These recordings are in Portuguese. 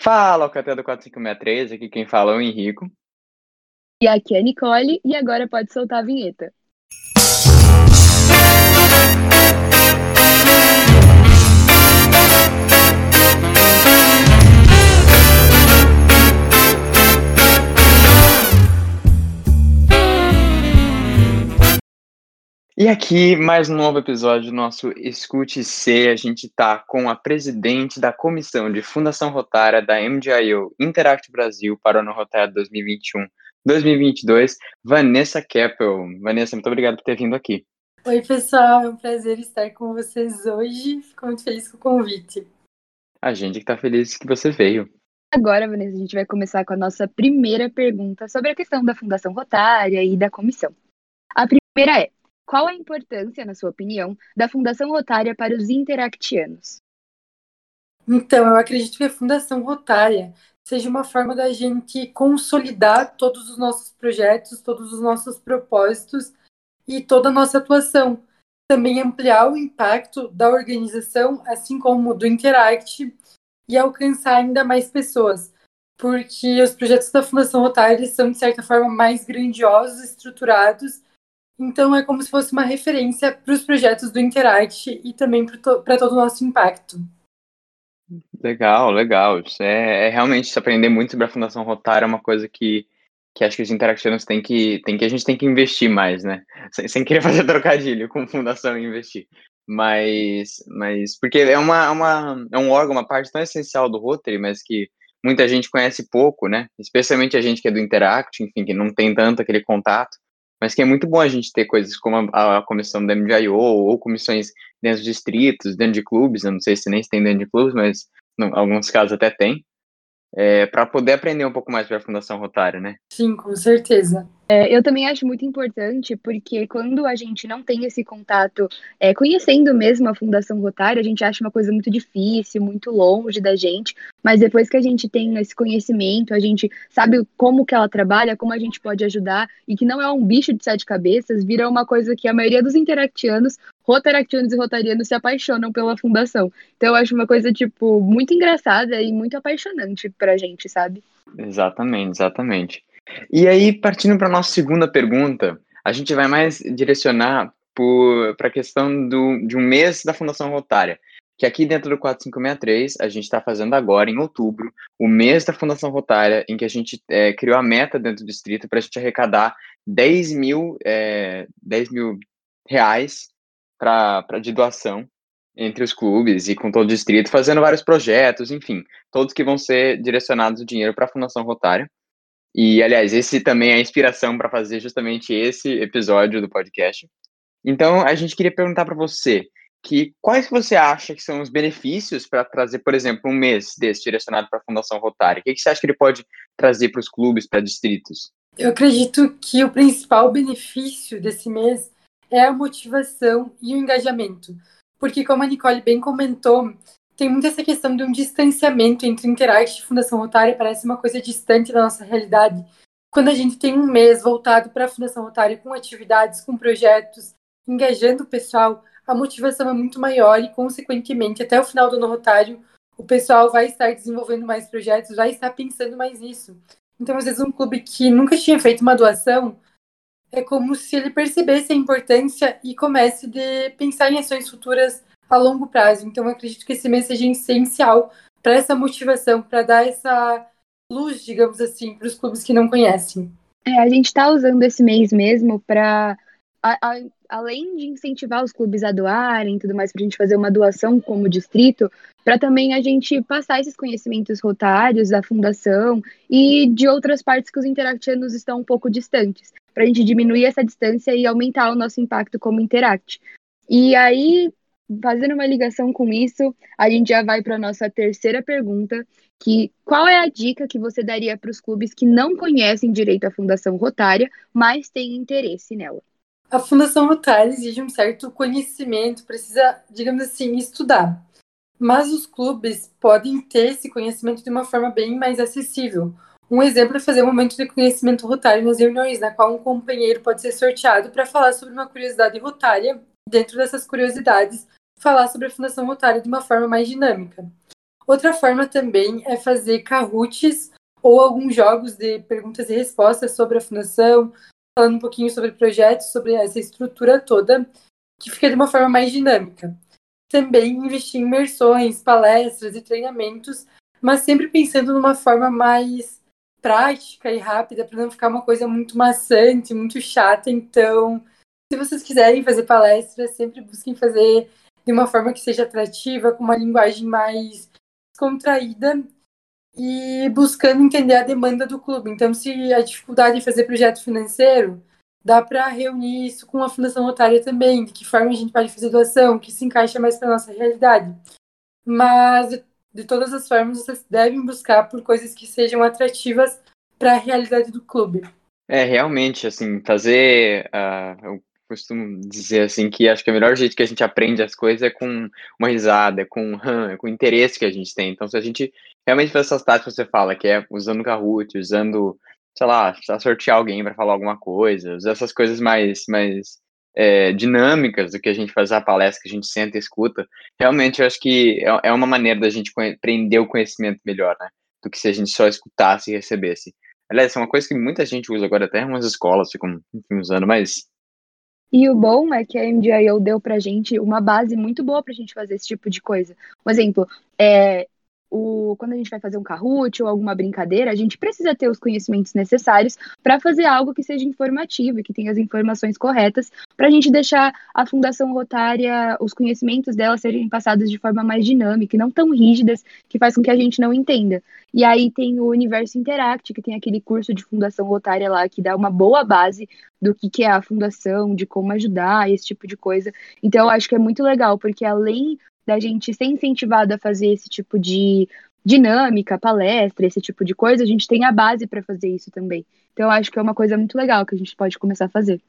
Fala, Alcatel do 4563, aqui quem fala é o Henrico. E aqui é a Nicole, e agora pode soltar a vinheta. E aqui, mais um novo episódio do nosso Escute C. A gente está com a presidente da comissão de Fundação Rotária da MDIO Interact Brasil para o ano rotário 2021-2022, Vanessa Keppel. Vanessa, muito obrigado por ter vindo aqui. Oi, pessoal, é um prazer estar com vocês hoje. Fico muito feliz com o convite. A gente que está feliz que você veio. Agora, Vanessa, a gente vai começar com a nossa primeira pergunta sobre a questão da Fundação Rotária e da comissão. A primeira é: qual a importância, na sua opinião, da Fundação Rotária para os interactianos? Então, eu acredito que a Fundação Rotária seja uma forma da gente consolidar todos os nossos projetos, todos os nossos propósitos e toda a nossa atuação. Também ampliar o impacto da organização, assim como do Interact, e alcançar ainda mais pessoas. Porque os projetos da Fundação Rotária são, de certa forma, mais grandiosos, estruturados então é como se fosse uma referência para os projetos do Interact e também para to todo o nosso impacto. Legal, legal. É, é, realmente se aprender muito sobre a Fundação Rotária é uma coisa que, que acho que os interactianos têm que, tem que a gente tem que investir mais, né? Sem, sem querer fazer trocadilho com fundação e investir. Mas, mas porque é uma, uma é um órgão, uma parte tão essencial do Rotary, mas que muita gente conhece pouco, né? Especialmente a gente que é do Interact, enfim, que não tem tanto aquele contato mas que é muito bom a gente ter coisas como a, a comissão da MDIO ou comissões dentro de distritos, dentro de clubes, eu não sei se nem se tem dentro de clubes, mas em alguns casos até tem, é, para poder aprender um pouco mais sobre a Fundação Rotária, né? Sim, com certeza. É, eu também acho muito importante, porque quando a gente não tem esse contato, é, conhecendo mesmo a Fundação Rotária, a gente acha uma coisa muito difícil, muito longe da gente, mas depois que a gente tem esse conhecimento, a gente sabe como que ela trabalha, como a gente pode ajudar, e que não é um bicho de sete cabeças, vira uma coisa que a maioria dos interactianos, rotaractianos e rotarianos se apaixonam pela fundação. Então eu acho uma coisa, tipo, muito engraçada e muito apaixonante pra gente, sabe? Exatamente, exatamente. E aí, partindo para a nossa segunda pergunta, a gente vai mais direcionar para a questão do, de um mês da Fundação Rotária, que aqui dentro do 4563 a gente está fazendo agora, em outubro, o mês da Fundação Rotária, em que a gente é, criou a meta dentro do distrito para a gente arrecadar 10 mil, é, 10 mil reais pra, pra, de doação entre os clubes e com todo o distrito, fazendo vários projetos, enfim, todos que vão ser direcionados o dinheiro para a Fundação Rotária. E, aliás, esse também é a inspiração para fazer justamente esse episódio do podcast. Então, a gente queria perguntar para você que quais você acha que são os benefícios para trazer, por exemplo, um mês desse direcionado para a Fundação Rotária? O que, que você acha que ele pode trazer para os clubes, para distritos? Eu acredito que o principal benefício desse mês é a motivação e o engajamento. Porque, como a Nicole bem comentou, tem muito essa questão de um distanciamento entre Interact e Fundação Rotária, parece uma coisa distante da nossa realidade. Quando a gente tem um mês voltado para a Fundação Rotária com atividades, com projetos, engajando o pessoal, a motivação é muito maior e, consequentemente, até o final do ano rotário, o pessoal vai estar desenvolvendo mais projetos, vai estar pensando mais nisso. Então, às vezes, um clube que nunca tinha feito uma doação, é como se ele percebesse a importância e comece a pensar em ações futuras a longo prazo. Então, eu acredito que esse mês seja essencial para essa motivação, para dar essa luz, digamos assim, para os clubes que não conhecem. É, a gente está usando esse mês mesmo para, além de incentivar os clubes a doarem e tudo mais, para a gente fazer uma doação como distrito, para também a gente passar esses conhecimentos rotários da fundação e de outras partes que os interactianos estão um pouco distantes, para a gente diminuir essa distância e aumentar o nosso impacto como Interact. E aí, fazendo uma ligação com isso, a gente já vai para a nossa terceira pergunta, que qual é a dica que você daria para os clubes que não conhecem direito à Fundação Rotária, mas têm interesse nela? A Fundação Rotária exige um certo conhecimento, precisa, digamos assim, estudar. Mas os clubes podem ter esse conhecimento de uma forma bem mais acessível. Um exemplo é fazer um momento de conhecimento rotário nas reuniões, na qual um companheiro pode ser sorteado para falar sobre uma curiosidade rotária. Dentro dessas curiosidades, falar sobre a Fundação Rotária de uma forma mais dinâmica. Outra forma também é fazer carrutes ou alguns jogos de perguntas e respostas sobre a fundação, falando um pouquinho sobre projetos, sobre essa estrutura toda, que fica de uma forma mais dinâmica. Também investir em imersões, palestras e treinamentos, mas sempre pensando numa forma mais prática e rápida, para não ficar uma coisa muito maçante, muito chata. Então, se vocês quiserem fazer palestras, sempre busquem fazer de uma forma que seja atrativa, com uma linguagem mais contraída e buscando entender a demanda do clube. Então, se a dificuldade é fazer projeto financeiro, dá para reunir isso com a Fundação Rotária também, de que forma a gente pode fazer doação, que se encaixa mais para nossa realidade. Mas, de todas as formas, vocês devem buscar por coisas que sejam atrativas para a realidade do clube. É, realmente, assim, fazer uh, costumo dizer assim que acho que o melhor jeito que a gente aprende as coisas é com uma risada, com hum, com o interesse que a gente tem. Então, se a gente realmente faz essas táticas que você fala, que é usando Kahoot, usando, sei lá, sortear alguém para falar alguma coisa, usar essas coisas mais, mais é, dinâmicas do que a gente faz a palestra, que a gente senta e escuta, realmente eu acho que é, é uma maneira da gente aprender o conhecimento melhor, né? Do que se a gente só escutasse e recebesse. Aliás, é uma coisa que muita gente usa agora, até umas escolas ficam enfim, usando, mas e o bom é que a MDIO deu pra gente uma base muito boa pra gente fazer esse tipo de coisa. Um exemplo, é, o, quando a gente vai fazer um Kahoot ou alguma brincadeira, a gente precisa ter os conhecimentos necessários para fazer algo que seja informativo e que tenha as informações corretas, para a gente deixar a Fundação Rotária, os conhecimentos dela serem passados de forma mais dinâmica e não tão rígidas, que faz com que a gente não entenda. E aí tem o Universo Interact, que tem aquele curso de Fundação Rotária lá, que dá uma boa base do que, que é a fundação, de como ajudar, esse tipo de coisa. Então, eu acho que é muito legal, porque além da gente ser incentivado a fazer esse tipo de dinâmica, palestra, esse tipo de coisa, a gente tem a base para fazer isso também. Então, eu acho que é uma coisa muito legal que a gente pode começar a fazer.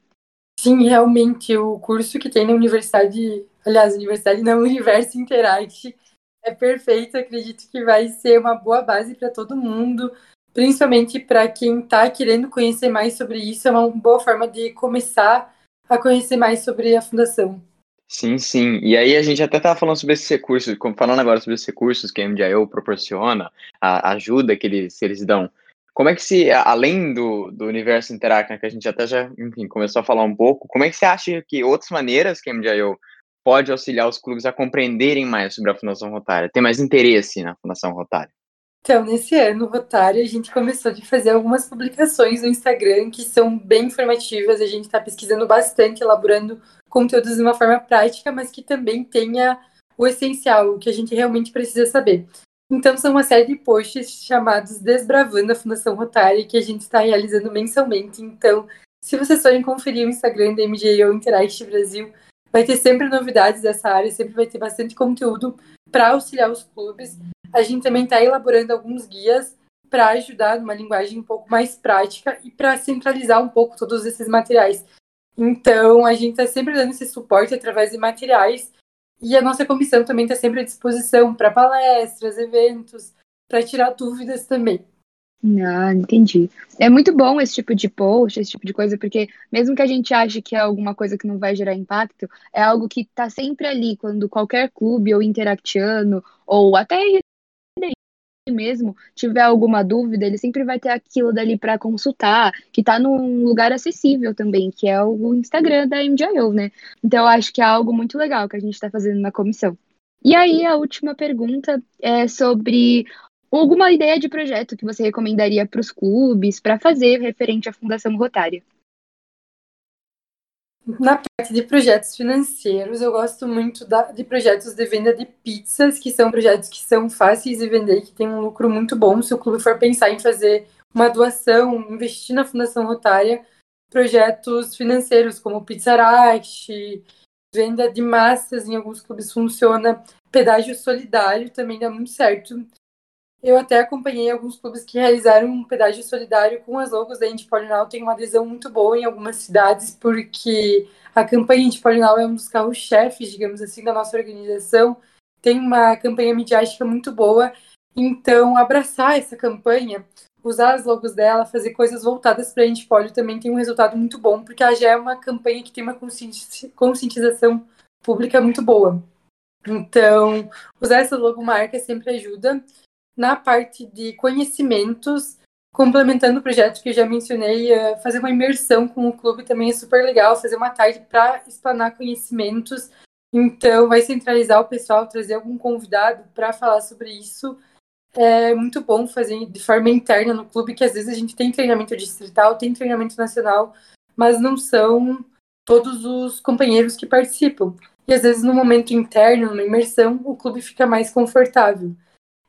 Sim, realmente, o curso que tem na universidade, aliás, universidade não, Universo Interact, é perfeito. Acredito que vai ser uma boa base para todo mundo, principalmente para quem está querendo conhecer mais sobre isso. É uma boa forma de começar a conhecer mais sobre a fundação. Sim, sim. E aí a gente até estava falando sobre esses recursos, falando agora sobre esses recursos que a MDIO proporciona, a ajuda que eles, eles dão. Como é que se, além do, do universo Interact, que a gente até já, enfim, começou a falar um pouco, como é que você acha que outras maneiras que a MDIO pode auxiliar os clubes a compreenderem mais sobre a Fundação Rotária, ter mais interesse na Fundação Rotária? Então, nesse ano, Rotário, a gente começou a fazer algumas publicações no Instagram que são bem informativas. A gente está pesquisando bastante, elaborando conteúdos de uma forma prática, mas que também tenha o essencial, o que a gente realmente precisa saber. Então, são uma série de posts chamados Desbravando a Fundação Rotária, que a gente está realizando mensalmente. Então, se vocês forem conferir o Instagram da MGO Interact Brasil, vai ter sempre novidades dessa área, sempre vai ter bastante conteúdo para auxiliar os clubes. A gente também está elaborando alguns guias para ajudar numa linguagem um pouco mais prática e para centralizar um pouco todos esses materiais. Então, a gente está sempre dando esse suporte através de materiais e a nossa comissão também está sempre à disposição para palestras, eventos, para tirar dúvidas também. Ah, entendi. É muito bom esse tipo de post, esse tipo de coisa, porque mesmo que a gente ache que é alguma coisa que não vai gerar impacto, é algo que está sempre ali quando qualquer clube ou interactiano, ou até mesmo tiver alguma dúvida, ele sempre vai ter aquilo dali para consultar, que está num lugar acessível também, que é o Instagram da MGIO, né? Então eu acho que é algo muito legal que a gente está fazendo na comissão. E aí a última pergunta é sobre alguma ideia de projeto que você recomendaria para os clubes para fazer referente à Fundação Rotária. Na parte de projetos financeiros, eu gosto muito da, de projetos de venda de pizzas, que são projetos que são fáceis de vender e que têm um lucro muito bom. Se o clube for pensar em fazer uma doação, investir na Fundação Rotária, projetos financeiros como Pizzaract, venda de massas em alguns clubes funciona, pedágio solidário também dá muito certo. Eu até acompanhei alguns clubes que realizaram um pedágio solidário com as logos da Indy Polinal. Tem uma adesão muito boa em algumas cidades, porque a campanha Indy Polinal é um dos carros-chefes, digamos assim, da nossa organização. Tem uma campanha midiática muito boa. Então, abraçar essa campanha, usar as logos dela, fazer coisas voltadas para a Indy Polio também tem um resultado muito bom, porque ela já é uma campanha que tem uma conscientização pública muito boa. Então, usar essa logomarca sempre ajuda. Na parte de conhecimentos, complementando o projeto que eu já mencionei, eh, fazer uma imersão com o clube também é super legal, fazer uma tarde para explanar conhecimentos. Então, vai centralizar o pessoal, trazer algum convidado para falar sobre isso. É muito bom fazer de forma interna no clube, que às vezes a gente tem treinamento distrital, tem treinamento nacional, mas não são todos os companheiros que participam. E às vezes, no momento interno, numa imersão, o clube fica mais confortável.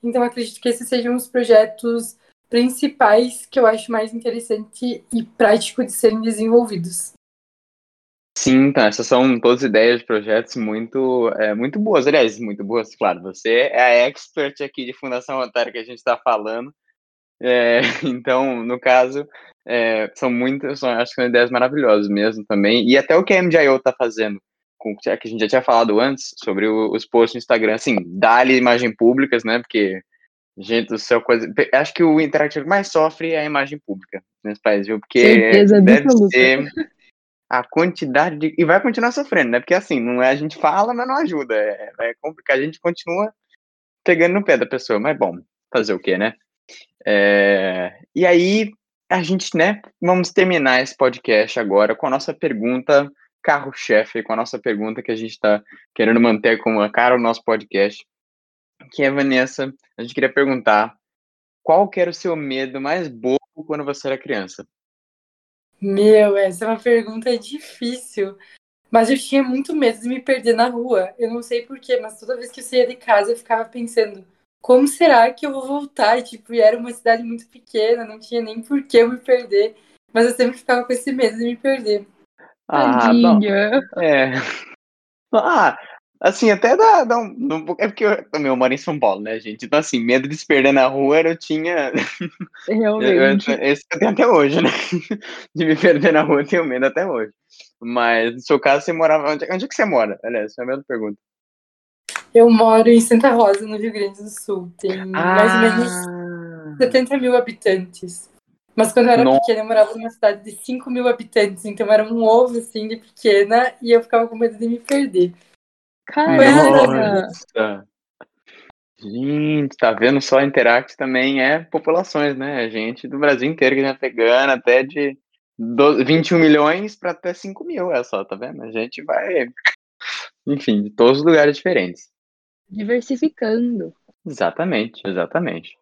Então, acredito que esses sejam os projetos principais que eu acho mais interessante e prático de serem desenvolvidos. Sim, então, essas são todas ideias de projetos muito, é, muito boas. Aliás, muito boas, claro. Você é a expert aqui de Fundação Rotária que a gente está falando. É, então, no caso, é, são muitas, são, acho que são ideias maravilhosas mesmo também. E até o que a MJO está fazendo, com, que a gente já tinha falado antes, sobre o, os posts no Instagram, assim, dá-lhe imagem públicas, né? Porque, gente do céu, coisa. Acho que o interativo mais sofre é a imagem pública nesse país, viu? Porque Certeza deve ser a quantidade de. E vai continuar sofrendo, né? Porque assim, não é a gente fala, mas não ajuda. É, é complicado, a gente continua pegando no pé da pessoa, mas bom, fazer o quê, né? É, e aí, a gente, né, vamos terminar esse podcast agora com a nossa pergunta carro-chefe, com a nossa pergunta que a gente está querendo manter como a cara do nosso podcast, que é, Vanessa, a gente queria perguntar qual que era o seu medo mais bobo quando você era criança? Meu, essa é uma pergunta difícil. Mas eu tinha muito medo de me perder na rua. Eu não sei porquê, mas toda vez que eu saía de casa eu ficava pensando, como será que eu vou voltar? Tipo, e era uma cidade muito pequena, não tinha nem por que eu me perder. Mas eu sempre ficava com esse medo de me perder. Ah, bom, Tadinha. é. Ah, assim, até dá, dá um, um É porque eu também eu moro em São Paulo, né, gente? Então, assim, medo de se perder na rua eu tinha. Eu, eu, Realmente. esse eu tenho até hoje, né? De me perder na rua eu tenho medo até hoje. Mas, no seu caso, você morava. Onde, onde é que você mora? Aliás, essa é a mesma pergunta. Eu moro em Santa Rosa, no Rio Grande do Sul. Tem mais ou menos Ah, 70 mil habitantes. Mas quando eu era Nossa. pequena, eu morava numa cidade de 5 mil habitantes. Então era um ovo, assim, de pequena. E eu ficava com medo de me perder. Caraca. Nossa! Gente, tá vendo só? Interact também é populações, né? É gente do Brasil inteiro que já pegando até de do- 21 milhões para até 5 mil, é só, tá vendo? A gente vai, enfim, de todos os lugares diferentes. Diversificando. Exatamente, exatamente.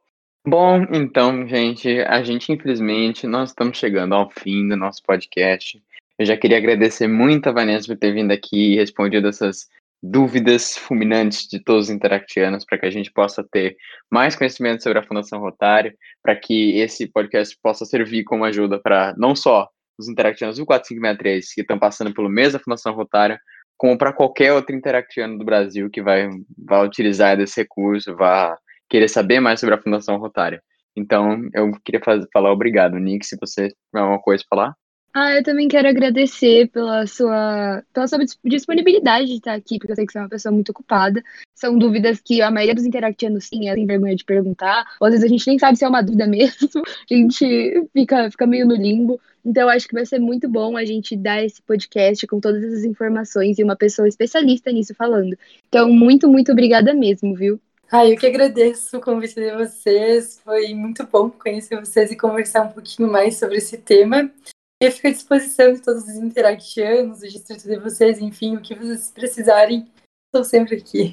Bom, então, gente, a gente, infelizmente, nós estamos chegando ao fim do nosso podcast. Eu já queria agradecer muito a Vanessa por ter vindo aqui e respondido essas dúvidas fulminantes de todos os interactianos para que a gente possa ter mais conhecimento sobre a Fundação Rotário, para que esse podcast possa servir como ajuda para não só os interactianos do 4563 que estão passando pelo mês da Fundação Rotário, como para qualquer outro interactiano do Brasil que vai, vai utilizar desse recurso, vai querer saber mais sobre a Fundação Rotária. Então, eu queria fazer, falar obrigado, Nick, se você tiver alguma coisa para falar. Ah, eu também quero agradecer pela sua, pela sua dis- disponibilidade de estar aqui, porque eu sei que você é uma pessoa muito ocupada. São dúvidas que a maioria dos interactianos sim, tem vergonha de perguntar. Ou às vezes a gente nem sabe se é uma dúvida mesmo, a gente fica, fica meio no limbo. Então, acho que vai ser muito bom a gente dar esse podcast com todas essas informações e uma pessoa especialista nisso falando. Então, muito, muito obrigada mesmo, viu? Ah, eu que agradeço o convite de vocês. Foi muito bom conhecer vocês e conversar um pouquinho mais sobre esse tema. Eu fico à disposição de todos os interactianos, do distrito de vocês, enfim, o que vocês precisarem, estou sempre aqui.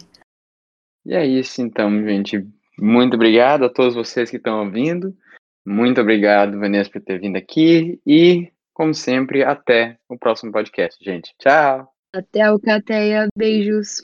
E é isso, então, gente. Muito obrigado a todos vocês que estão ouvindo. Muito obrigado, Vanessa, por ter vindo aqui. E, como sempre, até o próximo podcast, gente. Tchau! Até a Alcateia, beijos.